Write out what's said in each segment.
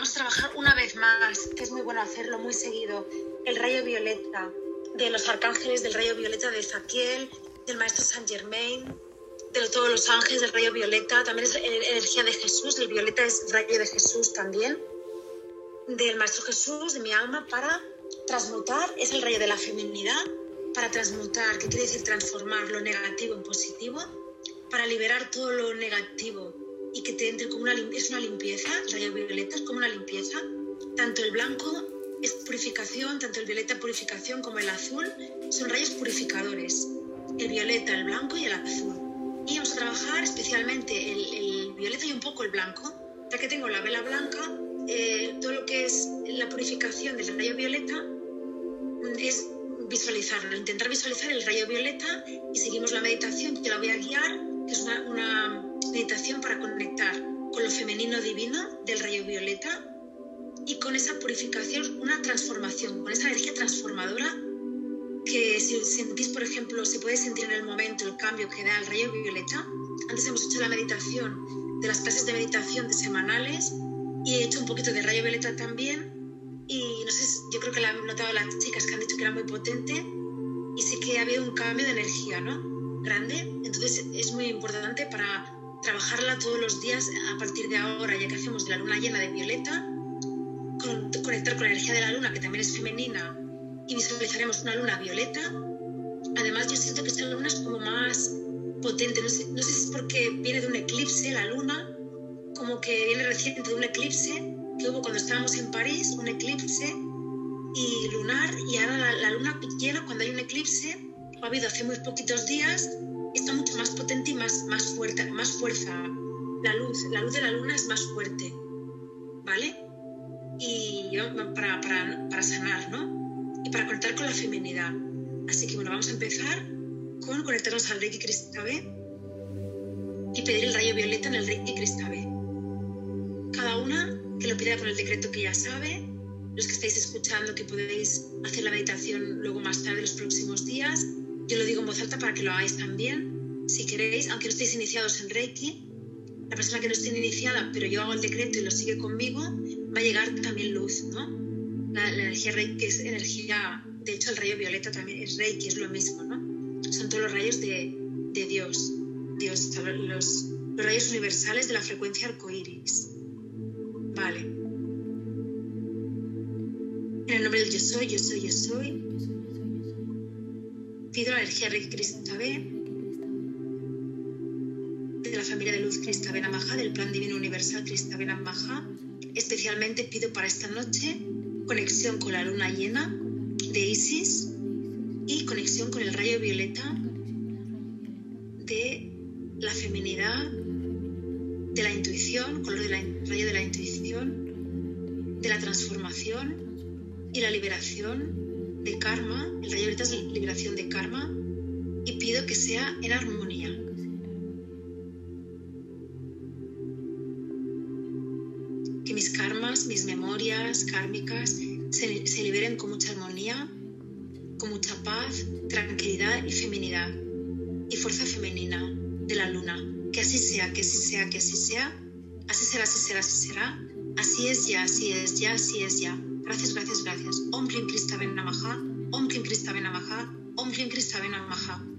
vamos a trabajar una vez más, que es muy bueno hacerlo muy seguido, el rayo violeta de los arcángeles del rayo violeta de Zaquiel, del maestro Saint Germain, de todos los ángeles del rayo violeta, también es energía de Jesús, el violeta es rayo de Jesús también, del maestro Jesús, de mi alma, para transmutar, es el rayo de la feminidad, para transmutar, que quiere decir transformar lo negativo en positivo, para liberar todo lo negativo y que te entre como una, es una limpieza, el rayo violeta es como una limpieza, tanto el blanco es purificación, tanto el violeta purificación como el azul son rayos purificadores, el violeta, el blanco y el azul. Y vamos a trabajar especialmente el, violeta y un poco el blanco, ya que tengo la vela blanca, eh, todo lo que es la purificación del rayo violeta es visualizarlo, intentar visualizar el rayo violeta y seguimos la meditación que la voy a guiar, que es una, una meditación para conectar con lo femenino divino del rayo violeta y con esa purificación una transformación, con esa energía transformadora que si sentís, por ejemplo, se puede sentir en el momento el cambio que da el rayo violeta. Antes hemos hecho la meditación de las clases de meditación de semanales y he hecho un poquito de rayo violeta también y no sé, yo creo que lo han notado las chicas que han dicho que era muy potente y sí que ha habido un cambio de energía, ¿no? Grande. Entonces es muy importante para trabajarla todos los días a partir de ahora, ya que hacemos de la luna llena de violeta, conectar con la energía de la luna, que también es femenina, y visualizaremos una luna violeta. Además, yo siento que esta luna es como más potente, no sé, no sé si es porque viene de un eclipse, la luna, como que viene reciente de un eclipse que hubo cuando estábamos en París, un eclipse y lunar, y ahora la luna llena, cuando hay un eclipse, ha habido hace muy poquitos días, está mucho más potente y más, más fuerte, más fuerza. La luz, la luz de la luna es más fuerte, ¿vale? Y para, para, para sanar, ¿no? Y para conectar con la feminidad. Así que bueno, vamos a empezar con conectarnos al Reiki Cristabe y pedir el rayo violeta en el Reiki Cristabe. Cada una que lo pida con el decreto que ya sabe. Los que estáis escuchando que podéis hacer la meditación luego más tarde, los próximos días, yo lo digo en voz alta para que lo hagáis también, si queréis, aunque no estéis iniciados en Reiki. La persona que no esté iniciada, pero yo hago el decreto y lo sigue conmigo, va a llegar también luz, ¿no? La, energía Reiki es energía, de hecho el rayo violeta también es Reiki, es lo mismo, ¿no? Son todos los rayos de, de Dios, Dios, los, los rayos universales de la frecuencia arcoíris. Vale. En el nombre del yo soy, yo soy, yo soy, pido la energía de la familia de luz Cristo Namaha, del plan divino universal Cristo Namaha. Especialmente pido para esta noche conexión con la luna llena de Isis y conexión con el rayo violeta de la feminidad, de la intuición, color del rayo de la intuición, de la transformación y la liberación de karma, el rayo ahorita es liberación de karma, y pido que sea en armonía. Que mis karmas, mis memorias kármicas se, se liberen con mucha armonía, con mucha paz, tranquilidad y feminidad, y fuerza femenina de la luna. Que así sea, que así sea, que así sea, así será, así será, así será, así es ya, así es ya, así es ya. Gracias, gracias, gracias. Om Krista Ben Namaha. Om Krista Ben Namaha. Om Krista Ben Namaha.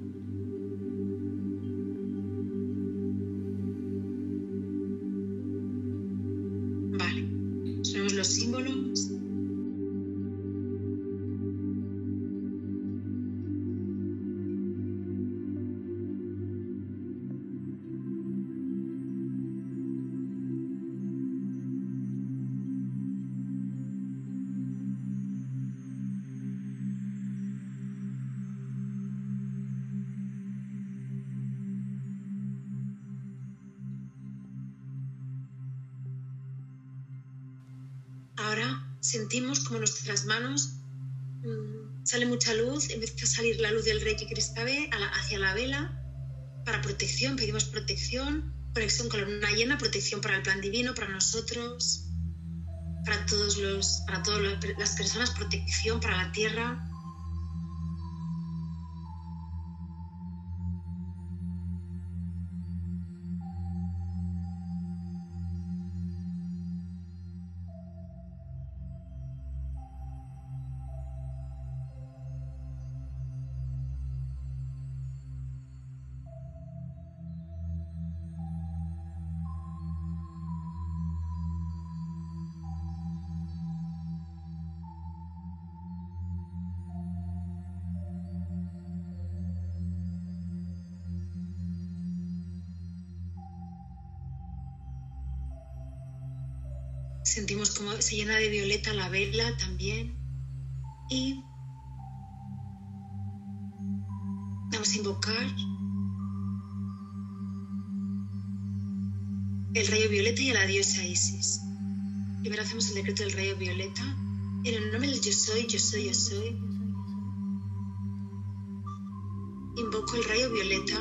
Sentimos como nuestras manos mmm, sale mucha luz, empieza a salir la luz del Reiki Cristabe hacia la vela para protección, pedimos protección, conexión con la luna llena, protección para el plan divino, para nosotros, para todos los, para todas las personas, protección para la tierra, Sentimos como se llena de violeta la vela también. Y vamos a invocar el rayo violeta y a la diosa Isis. Primero hacemos el decreto del rayo violeta. En el nombre del yo soy, yo soy, yo soy. Invoco el rayo violeta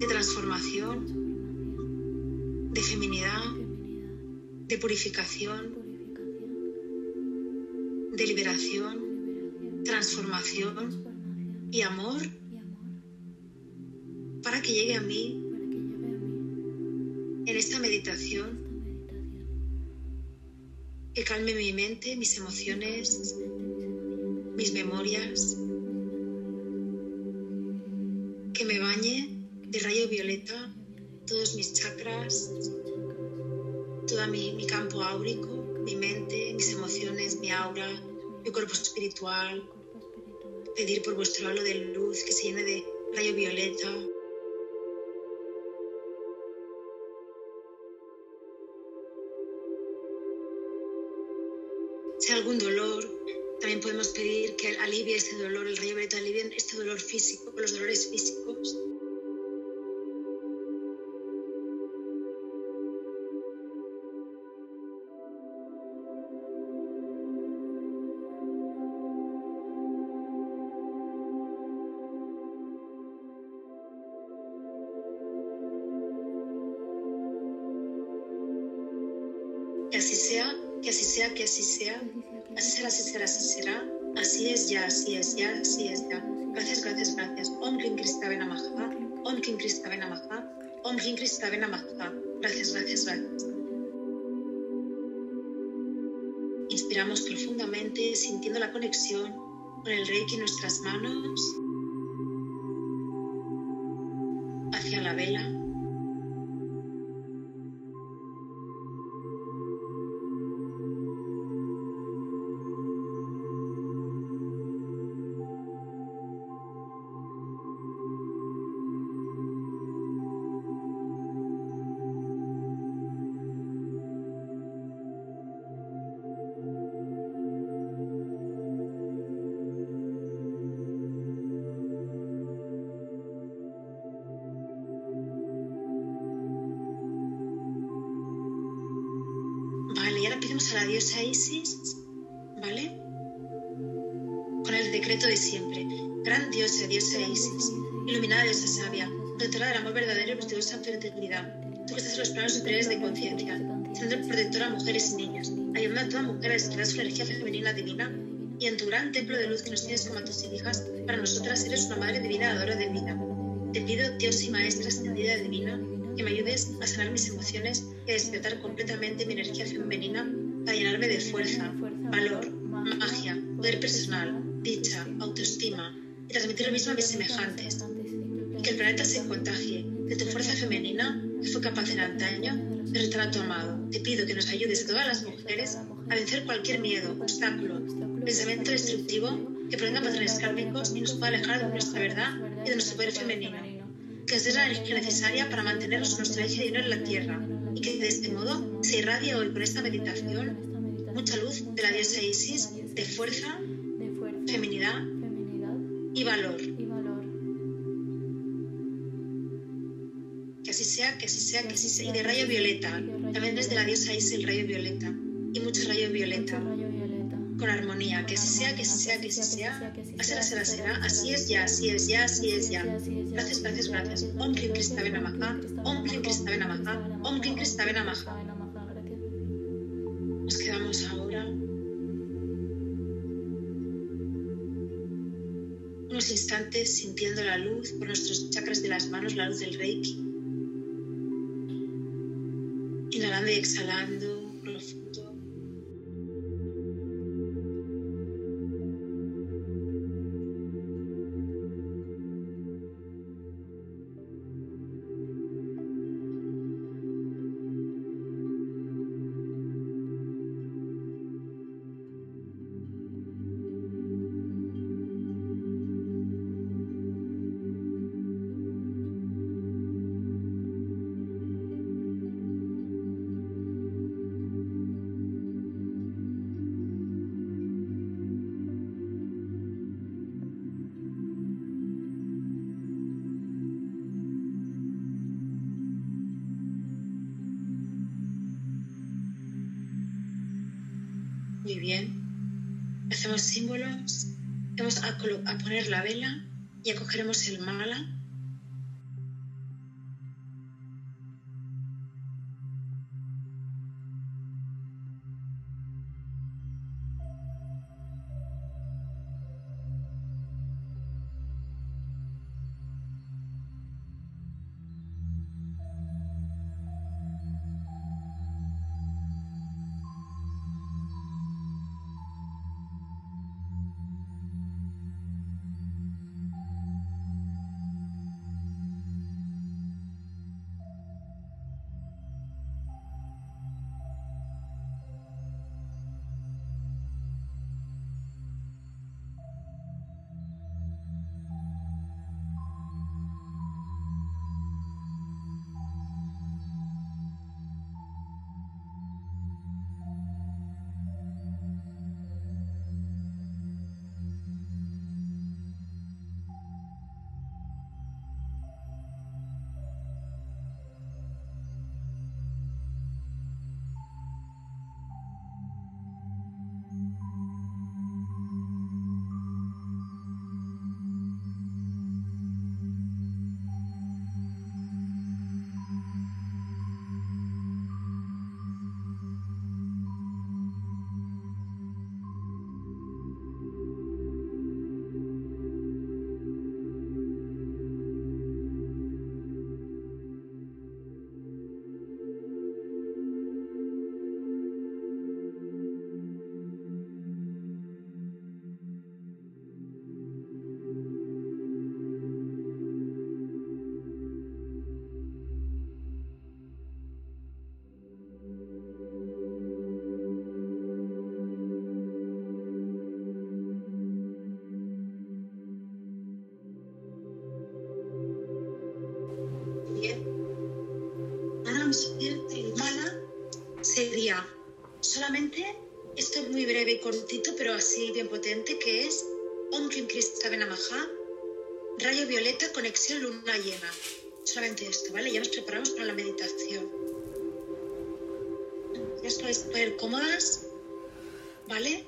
de transformación, de feminidad, de purificación, de liberación, transformación y amor para que llegue a mí en esta meditación que calme mi mente, mis emociones, mis memorias, que me bañe de rayo violeta todos mis chakras, todo mi, mi campo áurico, mi mente, mis emociones, mi aura, mi cuerpo espiritual. Pedir por vuestro halo de luz que se llene de rayo violeta, Si hay algún dolor, también podemos pedir que alivie este dolor, el rayo violeta alivie este dolor físico, los dolores físicos. Que así sea, que así sea. Así será, así será, así será. Así es ya, así es ya, así es ya. Gracias, gracias, gracias. Om Kim Krista Benamaha. Om Kim Krista Benamaha. Om Kim Krista Benamaha. Gracias, gracias, gracias. Inspiramos profundamente, sintiendo la conexión con el Reiki en nuestras manos conciencia, siendo protectora a mujeres y niños, ayudando a toda mujer a despertar su energía femenina divina y en tu gran templo de luz que nos tienes como a tus hijas, para nosotras eres una madre divina, adora de vida. Te pido, Dios y Maestra extendida divina, que me ayudes a sanar mis emociones y a despertar completamente mi energía femenina para llenarme de fuerza, valor, magia, poder personal, dicha, autoestima y transmitir lo mismo a mis semejantes. Y que el planeta se contagie de tu fuerza femenina que fue capaz en antaño tu amado. Te pido que nos ayudes a todas las mujeres a vencer cualquier miedo, obstáculo, pensamiento destructivo que provenga patrones kármicos y nos pueda alejar de nuestra verdad y de nuestro poder femenino que dé la energía necesaria para manteneros nuestra eje de en la tierra y que de este modo se irradie hoy con esta meditación mucha luz de la diosa Isis de fuerza, feminidad y valor. Sea, que así sea, que así sea. Y de rayo violeta, también desde la diosa Isis el rayo violeta y mucho rayo violeta con armonía, que así sea, que así sea, que así sea, así será, será, así es ya, así es ya, así es ya. Gracias, gracias, gracias. Om Klim Krista Benamaha, Om Klim Krista Benamaha, Om Klim Krista Benamaha. Nos quedamos ahora unos instantes sintiendo la luz por nuestros chakras de las manos, la luz del Reiki. Exhalando Hacemos símbolos. Vamos a, a poner la vela y acogeremos el mala potente, que es Om Kim Krista Benamaha, rayo violeta, conexión luna llena. Solamente esto, ¿vale? Ya nos preparamos para la meditación. Ya os podéis poner cómodas, ¿vale?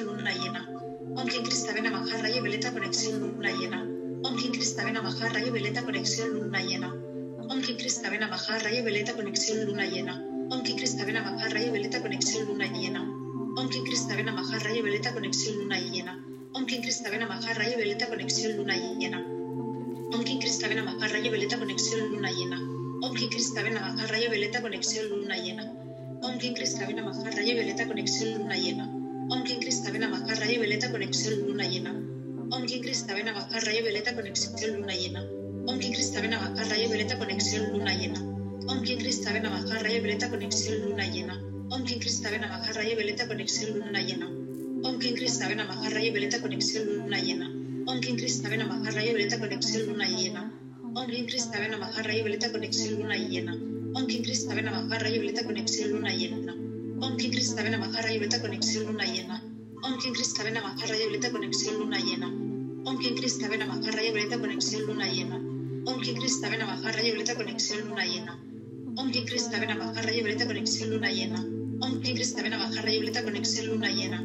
Luna llena. Om Kim Krista Maha, rayo violeta, conexión luna llena. Om Kim Krista Maha, rayo violeta, conexión luna llena. Om Kim Krista Maha, rayo violeta, conexión luna llena. Om Kim Krista Maha, rayo violeta, conexión luna llena. Om Kim Krista Vena Maha Rayo Violeta Conexión Luna Llena. Om Kim Krista Vena Maha Rayo Violeta Conexión Luna Llena. Om Kim Krista Vena Maha Rayo Violeta Conexión Luna Llena. Om Kim Krista Vena Maha Rayo Violeta Conexión Luna Llena. Om Kim Krista Vena Maha Rayo Violeta Conexión Luna Llena. Om Kim Krista Vena Maha Rayo Violeta Conexión Luna Llena. Om Kim Krista Vena Maha Rayo Violeta Conexión Luna Llena. Om Kim Krista Vena Maha Rayo Violeta Conexión Luna Llena. Om Kim Krista Vena Maha Rayo Violeta Conexión Luna Llena. Om Kim Krista Vena Maha Rayo Violeta Conexión Luna Llena. Om Kim Krista Vena Maha Rayo Violeta Conexión Luna Llena. Om Kim Krista Vena Maha Rayo Violeta Conexión Luna Llena. Om Kim Krista Vena Maha Rayo Violeta Conexión Luna Llena. Om Kim Krista Vena Maha Rayo Violeta Conexión Luna Llena. Om Kim Krista Vena Maha Rayo Violeta Conexión Luna Llena. Om Kim Krista Vena Maha Rayo Violeta Conexión Luna Llena. Om Kim Krista Vena Maha Rayo Violeta Conexión Luna Llena. Om Kim Krista Vena Maha Rayo Violeta Conexión Luna Llena. Om Kim Krista Vena Maha Rayo Violeta Conexión Luna Llena. Om Kim Krista Vena Baja Rayo Violeta Conexión Luna Llena.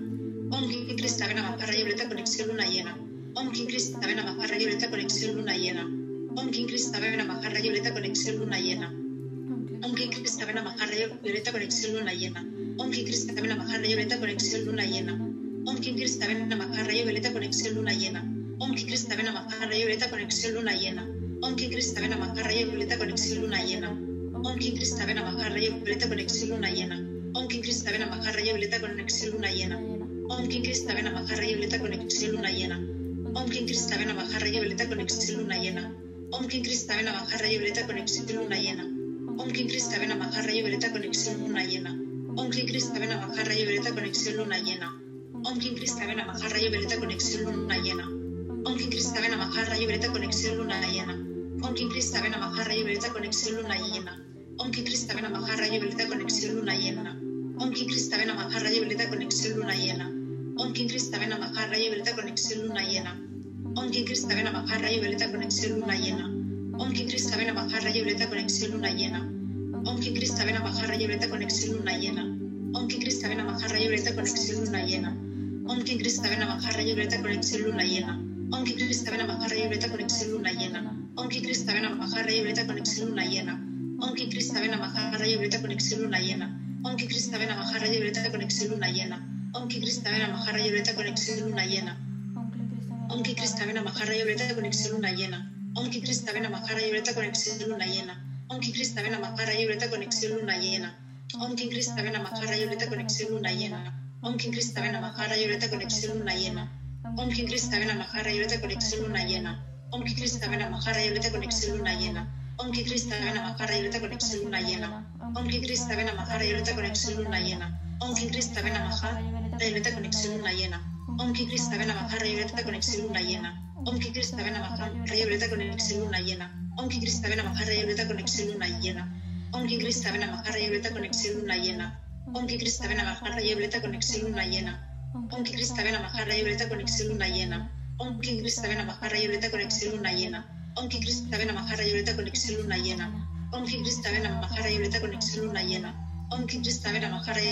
Om Kim Krista Vena Baja Rayo Violeta Conexión Luna Llena. Om Kim Krista Vena Baja Rayo Violeta Conexión Luna Llena. Cristavena Maha Rayo Violeta Conexión Luna Llena. Cristavena Maha Rayo Violeta Conexión Luna Llena. Om Kim Cristavena Maha Rayo Violeta Conexión Luna Llena. Om Kim Cristavena Maha Rayo Violeta Conexión Luna Llena. Om Kim Cristavena Maha Rayo Violeta Conexión Luna Llena. Om Kim Cristavena Maha Rayo Violeta Conexión Luna Llena. Om Kim Cristavena Maha Rayo Violeta Conexión Luna Llena. Om Kim Cristavena Maha Rayo Violeta Conexión Luna Llena. Om Kim Cristavena Maha Rayo Violeta Conexión Luna Llena. Om Kim Cristavena Maha Rayo Violeta Conexión Luna Llena. Om Kim Cristavena Maha Rayo Violeta Conexión Luna Llena. Om Kim Cristavena Maha Rayo Violeta Conexión Luna Llena. Om Kim Cristavena Maha Rayo Violeta Conexión Luna Llena. Om Kim Cristavena Maha Rayo Violeta Conexión Luna Llena. Om Kim Cristavena Maha Rayo Violeta Conexión Luna Llena. Om Kim Cristavena Maha Rayo Violeta Conexión Luna Llena. Om Kim Cristavena Maha Rayo Violeta Conexión Luna Llena. Om Kim Cristavena Maha Rayo Violeta Conexión Luna Llena. Om Kim Cristavena Maha Rayo Violeta Conexión Luna Llena. Om Kim Cristavena Maha Rayo Violeta Conexión Luna Llena. Om Kim Cristavena Maha Rayo Violeta Conexión Luna Llena. Om Kim Cristavena Maha Rayo Violeta Conexión Luna Llena. Om Kim Cristavena Maha Rayo Violeta Conexión Luna Llena. Om Kim Cristavena Maha Rayo Violeta Conexión Luna Llena. Om Kim Cristavena Maha Rayo Violeta Conexión Luna Llena. Om Kim Cristavena Maha Rayo Violeta Conexión Luna Llena. Om Kim Cristavena Maha Rayo Violeta Conexión Luna Llena. Om Kim Cristavena Maha Rayo Violeta Cristavena Maha Rayo Violeta Conexión Luna Llena. Cristavena Maha Rayo Violeta Conexión Luna Llena. Cristavena Maha Rayo Violeta Conexión Luna Llena. Cristavena Maha Rayo Violeta Conexión Luna Llena. Cristavena Maha Rayo Violeta Conexión Luna Llena. Cristavena Maha Rayo Violeta Conexión Luna Llena. Cristavena Maha Rayo Violeta Conexión Luna Llena. Cristavena Maha Rayo Violeta Conexión Luna Llena. Cristavena Maha Rayo Violeta Conexión Luna Llena. Violeta Conexión Luna Llena. Om Kim Cristavena Maha Rayo Violeta Conexión Luna Llena. Om Kim Cristavena Maha Rayo Violeta Conexión Luna Llena. Om Kim Cristavena Maha Rayo Violeta Conexión Luna Llena. Om Kim Cristavena Maha Rayo Violeta Conexión Luna Llena. Om Kim Cristavena Maha Rayo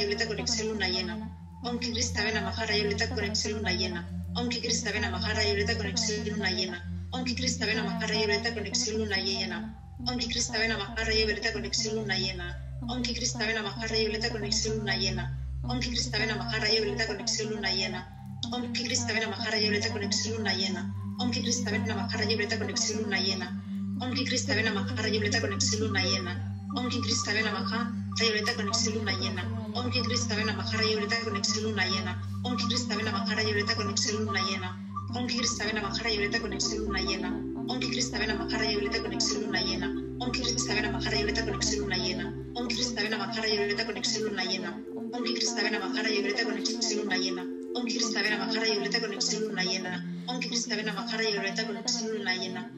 Violeta Conexión Luna Llena. Om Kim Cristavena Maha Rayo Violeta Conexión Luna Llena. Om Kim Cristavena Maha Rayo Violeta Cristavena Maha Rayo Violeta Conexión Luna Kim Cristavena Maha Rayo Violeta Conexión Luna Kim Cristavena Maha Rayo Violeta Conexión Luna Kim Cristavena Maha Rayo Violeta Conexión Luna Kim Cristavena Maha Rayo Violeta Conexión Luna Kim Cristavena Maha Rayo Violeta Conexión Luna Kim Cristavena Maha Rayo Violeta Conexión Luna Kim Cristavena Maha Rayo Violeta Conexión Luna Kim Cristavena Maha Rayo Violeta Conexión Luna Kim Cristavena Maha Rayo Violeta Conexión Luna Llena. Cristavena Maha Rayo Violeta Conexión Luna Llena. Cristavena Maha Rayo Violeta Conexión Luna Llena. Cristavena Maha Rayo Violeta Conexión Luna Llena. Cristavena Maha Rayo Violeta Conexión Luna Llena. Cristavena Maha Rayo Violeta Conexión Luna Llena. Cristavena Maha Rayo Violeta Conexión Luna Llena. Cristavena Maha Rayo Violeta Conexión Luna Llena.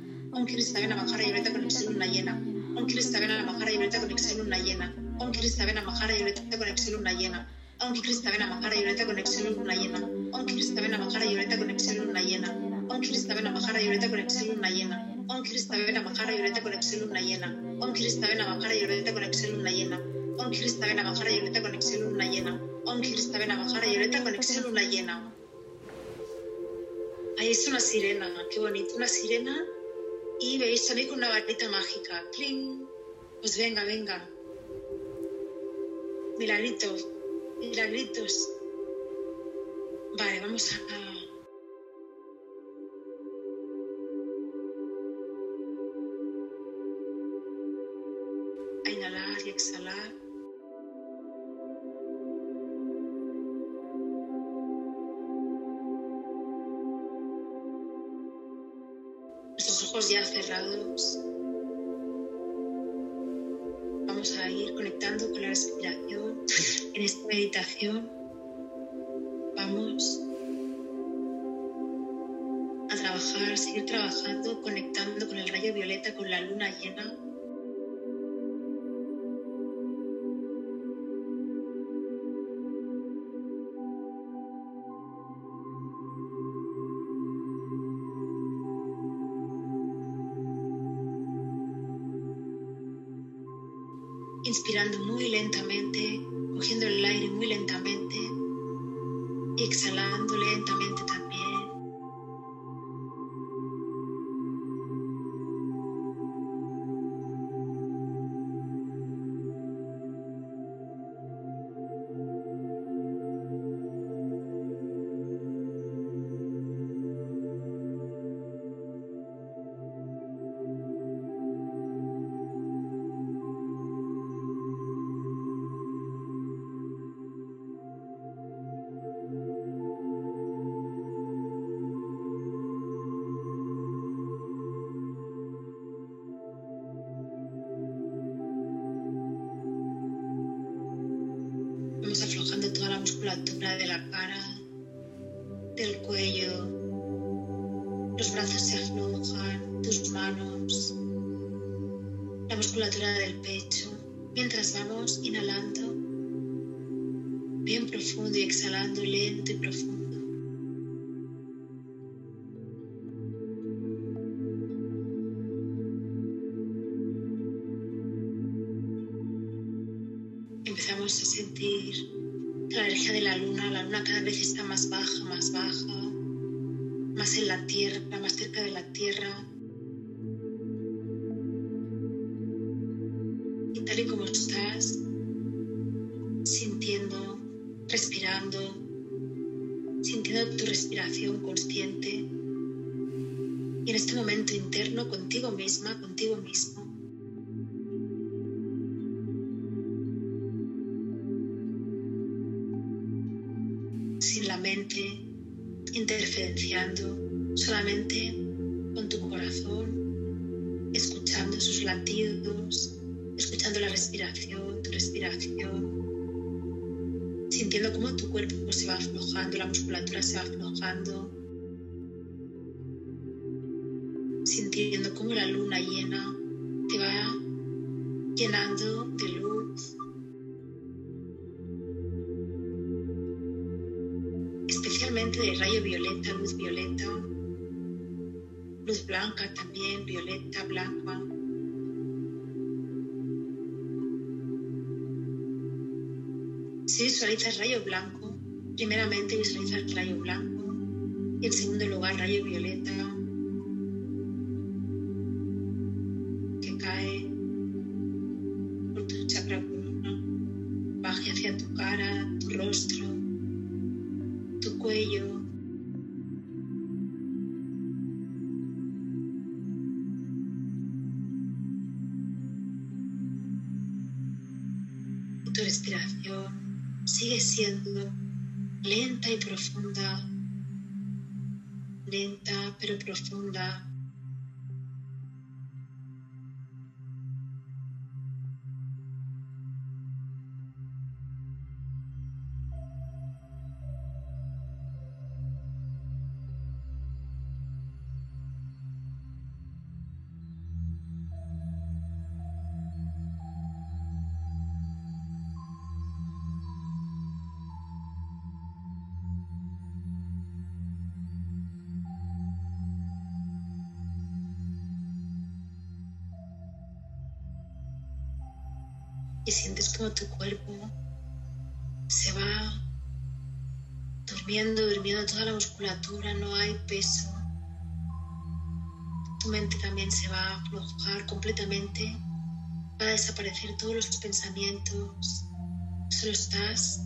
Cristavena Maha Rayo Violeta Conexión Luna Llena. Cristavena Maha Rayo Violeta Conexión Luna Llena. Cristavena Maha Rayo Violeta Conexión Luna Llena. Luna Llena. Maha Rayo Violeta Conexión Luna Llena. Cristavena Maha Rayo Violeta Conexión Luna Llena. Cristavena Maha Rayo Violeta Conexión Luna Llena. Cristavena Maha Rayo Violeta Conexión Luna Llena. Cristavena Maha Rayo Violeta Conexión Luna Llena. Cristavena Maha Rayo Violeta Conexión Luna Llena. Ahí es una sirena, qué bonito, una sirena. Y veis también con una varita mágica. ¡Cling! Pues venga, venga. Milagritos, milagritos. Vale, vamos a... inspirando muy lentamente, cogiendo el aire muy lentamente y exhalando lentamente también. Empezamos a sentir la energía de la luna, la luna cada vez está más baja, más baja, más en la tierra, más cerca de la tierra. Y tal y como estás, sintiendo, respirando, sintiendo tu respiración consciente. Y en este momento interno contigo misma, contigo mismo, interferenciando, solamente con tu corazón, escuchando sus latidos, escuchando la respiración, tu respiración, sintiendo cómo tu cuerpo se va aflojando, la musculatura se va aflojando, blanca también, violeta, blanca. Si visualizas rayo blanco, primeramente visualizas rayo blanco y en segundo lugar rayo violeta que cae por tu chakra corona, baje hacia tu cara, tu rostro, tu cuello. Lenta y profunda, lenta pero profunda. Tu cuerpo se va durmiendo, durmiendo toda la musculatura, no hay peso. Tu mente también se va a aflojar completamente, va a desaparecer todos los pensamientos. Solo estás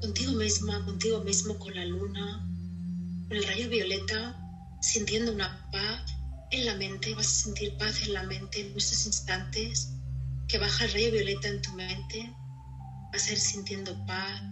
contigo misma, contigo mismo, con la luna, con el rayo violeta, sintiendo una paz en la mente, vas a sentir paz en la mente en estos instantes que baja el rayo violeta en tu mente, vas a ir sintiendo paz.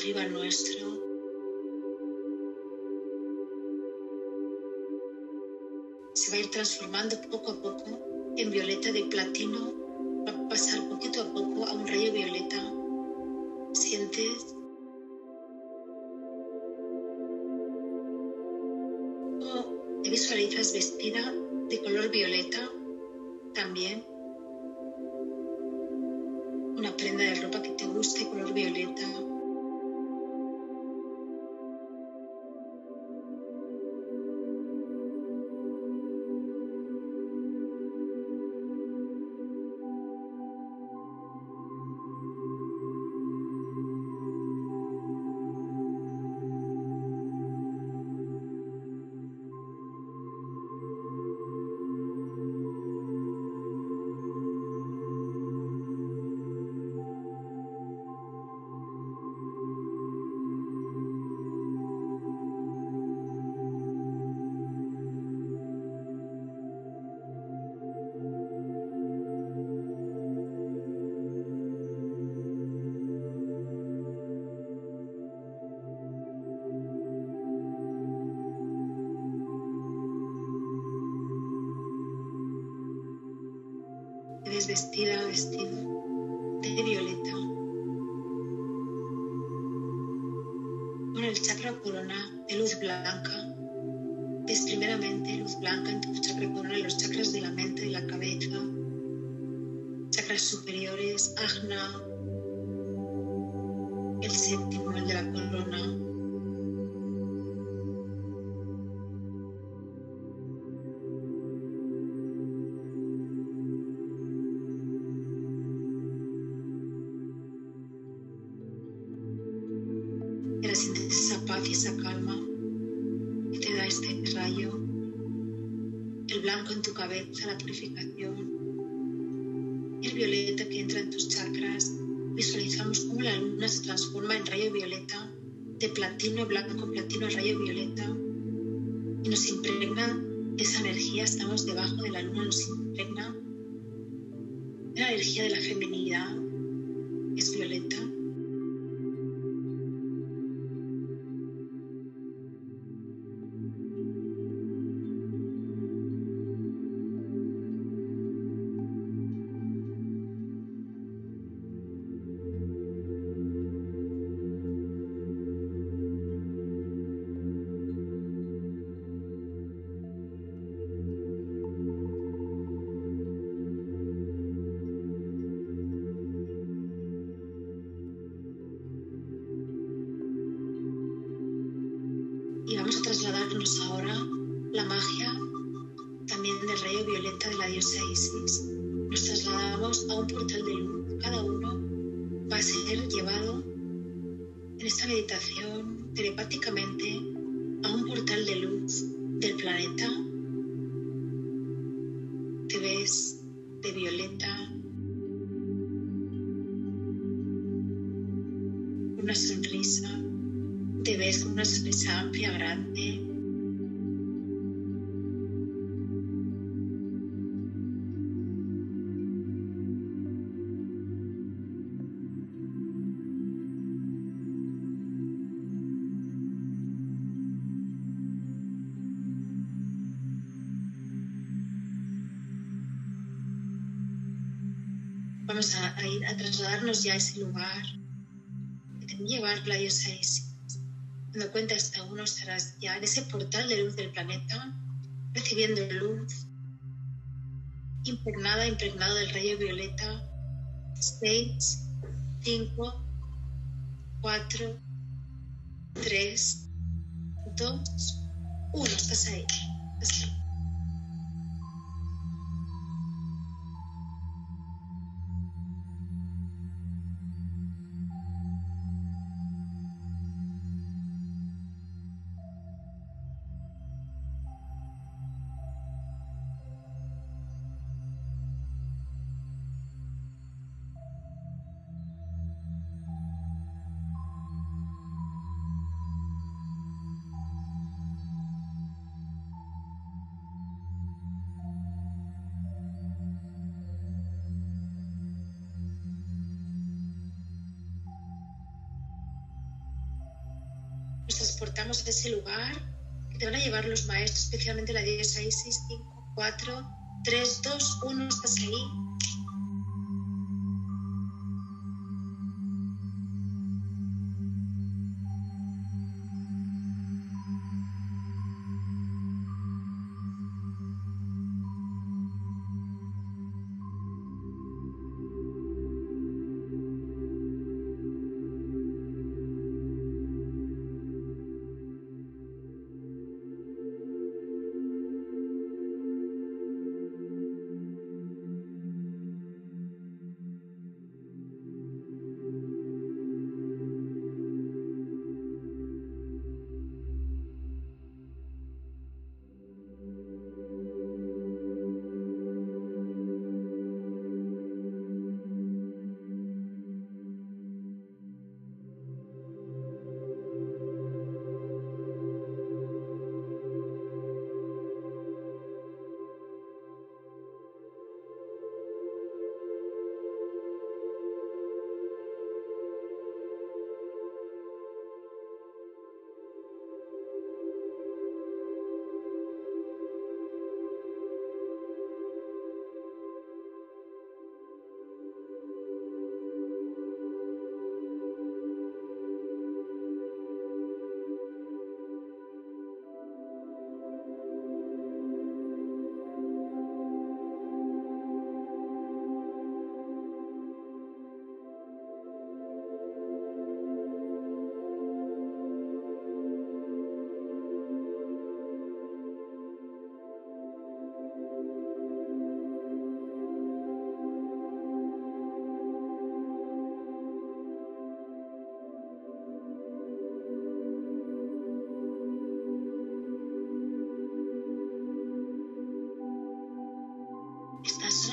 Arriba nuestro. Se va a ir transformando poco a poco en violeta de platino, va a pasar poquito a poco a un rayo violeta Sientes te visualizas vestida de color violeta también. El chakra corona de luz blanca. Ves primeramente luz blanca en tu chakra corona, los chakras de la mente, de la cabeza, chakras superiores, ajna, de platino blanco, platino rayo violeta, y nos impregna esa energía, estamos debajo de la luna, nos impregna la energía de la feminidad, trasladarnos ahora la magia también del rayo violeta de la diosa Isis. Nos trasladamos a un portal de luz. Cada uno va a ser llevado en esta meditación telepáticamente a un portal de luz del planeta. La diosa cuando cuenta hasta uno estarás ya en ese portal de luz del planeta, recibiendo luz, impregnada, impregnado del rayo violeta. 6, 5, 4, 3, 2, 1. Estás ahí. Estás ahí. Transportamos a ese lugar que te van a llevar los maestros, especialmente la 10, 6, 6, 5, 4, 3, 2, 1, estás ahí.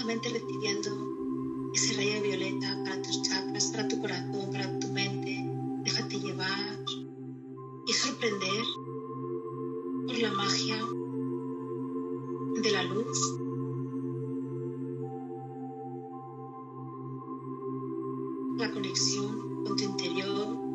Recibiendo ese rayo violeta para tus chakras, para tu corazón, para tu mente. Déjate llevar y sorprender por la magia de la luz. La conexión con tu interior,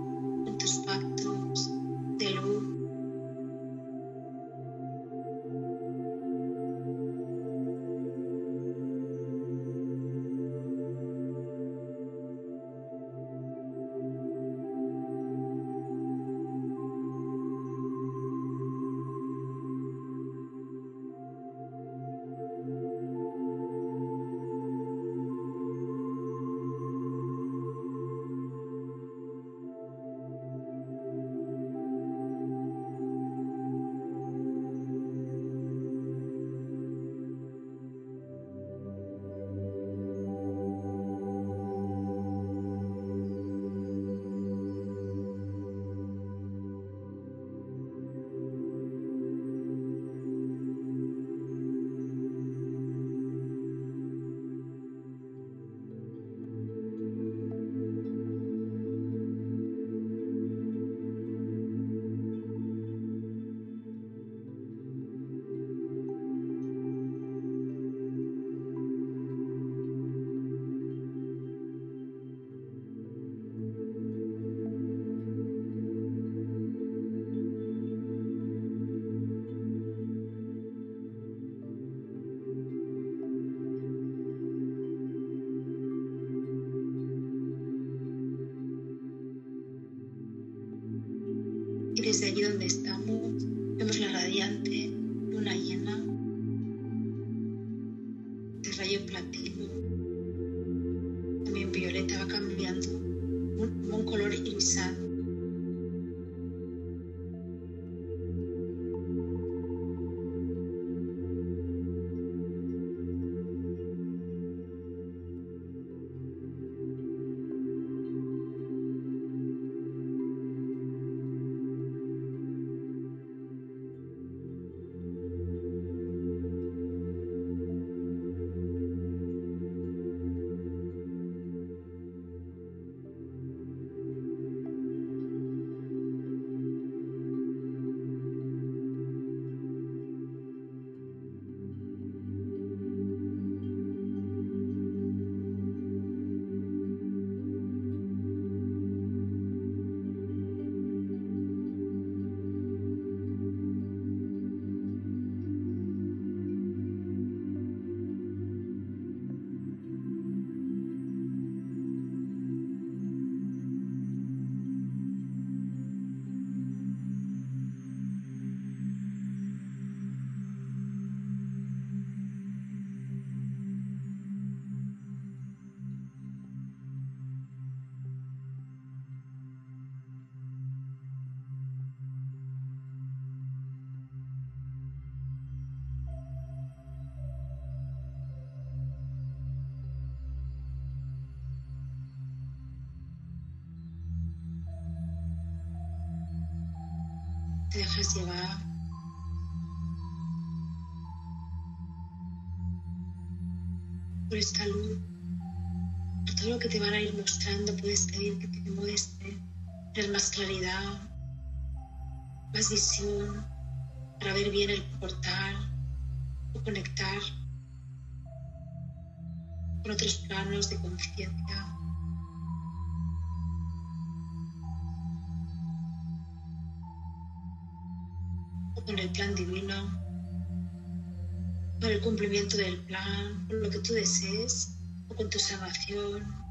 te dejas llevar. Por esta luz, por todo lo que te van a ir mostrando, puedes pedir que te muestre, tener más claridad, más visión, para ver bien el portal o conectar con otros planos de conciencia. Plan divino, por el cumplimiento del plan, por lo que tú desees, o con tu salvación.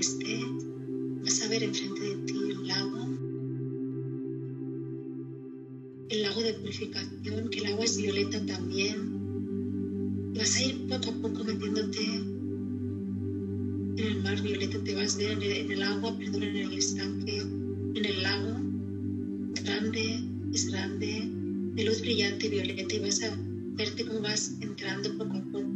Donde estés, vas a ver enfrente de ti un lago, el lago de purificación, que el agua es violeta también. Vas a ir poco a poco metiéndote en el mar violeta, te vas a ver en el, en el agua, perdón, en el estanque, en el lago, grande, es grande, de luz brillante violeta y vas a verte cómo vas entrando poco a poco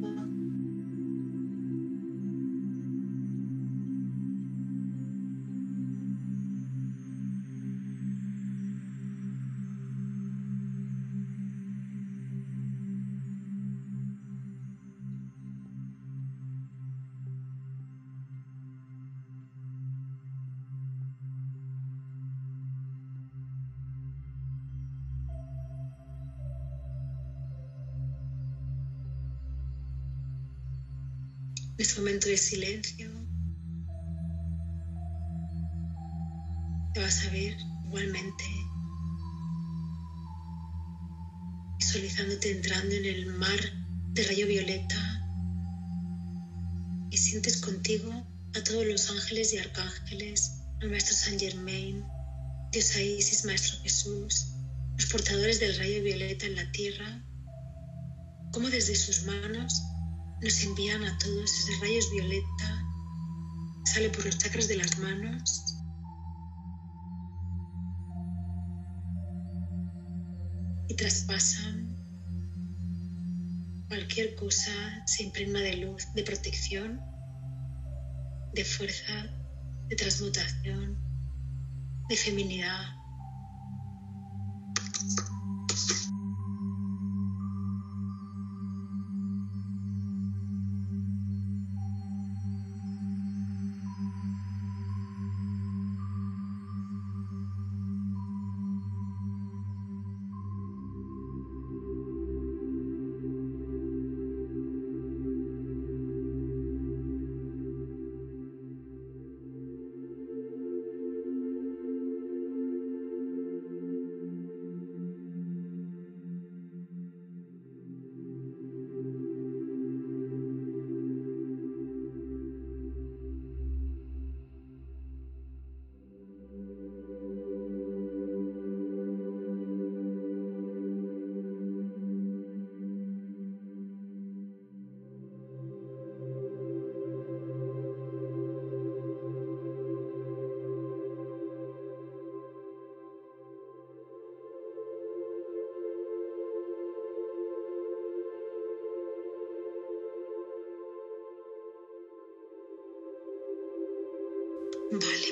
arcángeles, al Maestro Saint Germain, Dios Isis, Maestro Jesús, los portadores del rayo violeta en la tierra, como desde sus manos nos envían a todos esos rayos violeta, sale por los chakras de las manos. Y traspasan cualquier cosa, se impregna de luz, de protección, de fuerza, de transmutación, de feminidad.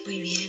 Vale,